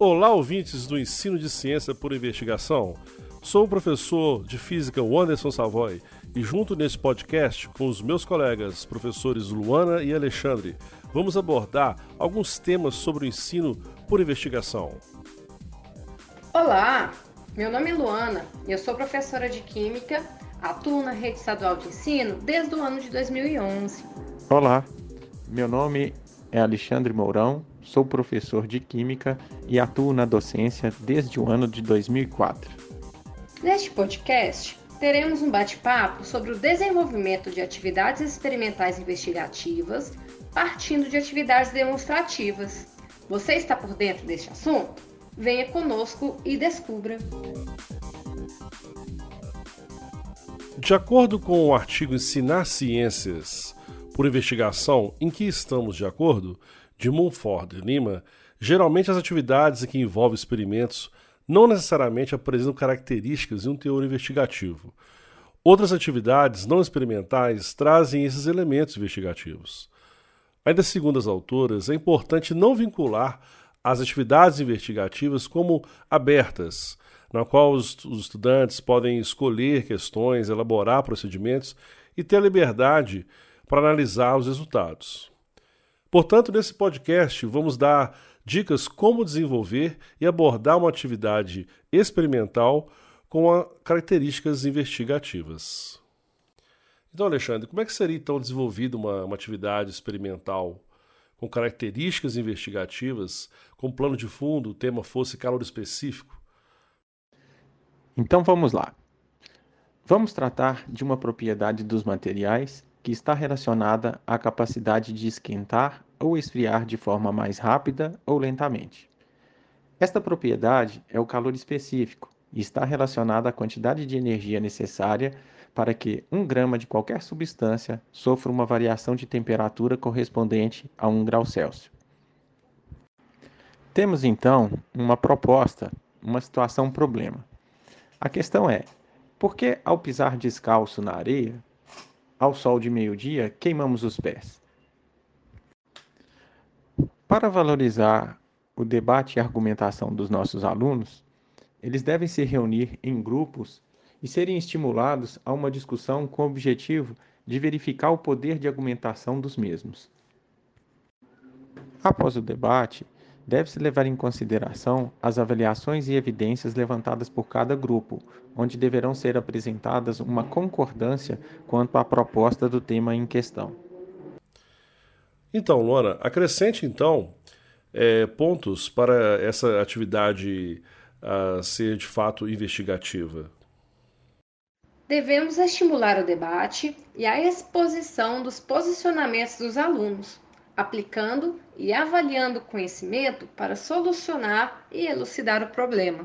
Olá, ouvintes do Ensino de Ciência por Investigação. Sou o professor de Física Wanderson Savoy e, junto neste podcast com os meus colegas, professores Luana e Alexandre, vamos abordar alguns temas sobre o ensino por investigação. Olá, meu nome é Luana e eu sou professora de Química, atuo na rede estadual de ensino desde o ano de 2011. Olá, meu nome é Alexandre Mourão, sou professor de Química e atuo na docência desde o ano de 2004. Neste podcast, teremos um bate-papo sobre o desenvolvimento de atividades experimentais investigativas partindo de atividades demonstrativas. Você está por dentro deste assunto? Venha conosco e descubra. De acordo com o artigo Ensinar Ciências por Investigação, em que estamos de acordo, de Munford e Lima, geralmente as atividades que envolvem experimentos não necessariamente apresentam características de um teor investigativo. Outras atividades não experimentais trazem esses elementos investigativos. Ainda segundo as autoras, é importante não vincular as atividades investigativas como abertas, na qual os, os estudantes podem escolher questões, elaborar procedimentos e ter a liberdade para analisar os resultados. Portanto, nesse podcast, vamos dar dicas como desenvolver e abordar uma atividade experimental com características investigativas. Então, Alexandre, como é que seria então desenvolvida uma, uma atividade experimental com características investigativas, com plano de fundo, o tema fosse calor específico? Então vamos lá. Vamos tratar de uma propriedade dos materiais que está relacionada à capacidade de esquentar ou esfriar de forma mais rápida ou lentamente. Esta propriedade é o calor específico e está relacionada à quantidade de energia necessária para que 1 grama de qualquer substância sofra uma variação de temperatura correspondente a 1 grau Celsius. Temos então uma proposta, uma situação problema. A questão é: por que ao pisar descalço na areia, ao sol de meio-dia, queimamos os pés? Para valorizar o debate e argumentação dos nossos alunos, eles devem se reunir em grupos e serem estimulados a uma discussão com o objetivo de verificar o poder de argumentação dos mesmos. Após o debate, deve-se levar em consideração as avaliações e evidências levantadas por cada grupo, onde deverão ser apresentadas uma concordância quanto à proposta do tema em questão. Então, Luana, acrescente então é, pontos para essa atividade a ser de fato investigativa. Devemos estimular o debate e a exposição dos posicionamentos dos alunos, aplicando e avaliando o conhecimento para solucionar e elucidar o problema.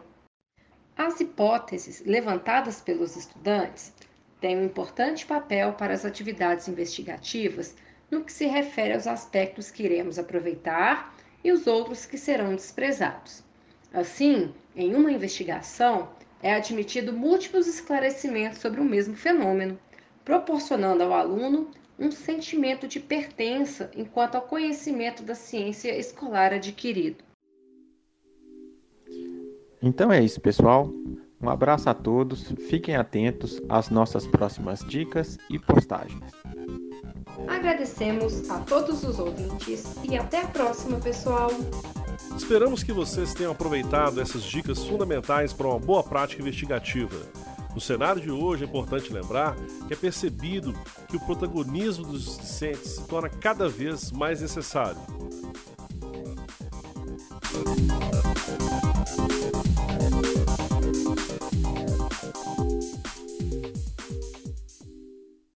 As hipóteses levantadas pelos estudantes têm um importante papel para as atividades investigativas no que se refere aos aspectos que iremos aproveitar e os outros que serão desprezados. Assim, em uma investigação, é admitido múltiplos esclarecimentos sobre o mesmo fenômeno, proporcionando ao aluno um sentimento de pertença enquanto ao conhecimento da ciência escolar adquirido. Então é isso, pessoal. Um abraço a todos, fiquem atentos às nossas próximas dicas e postagens. Agradecemos a todos os ouvintes e até a próxima, pessoal! Esperamos que vocês tenham aproveitado essas dicas fundamentais para uma boa prática investigativa. No cenário de hoje é importante lembrar que é percebido que o protagonismo dos discentes se torna cada vez mais necessário.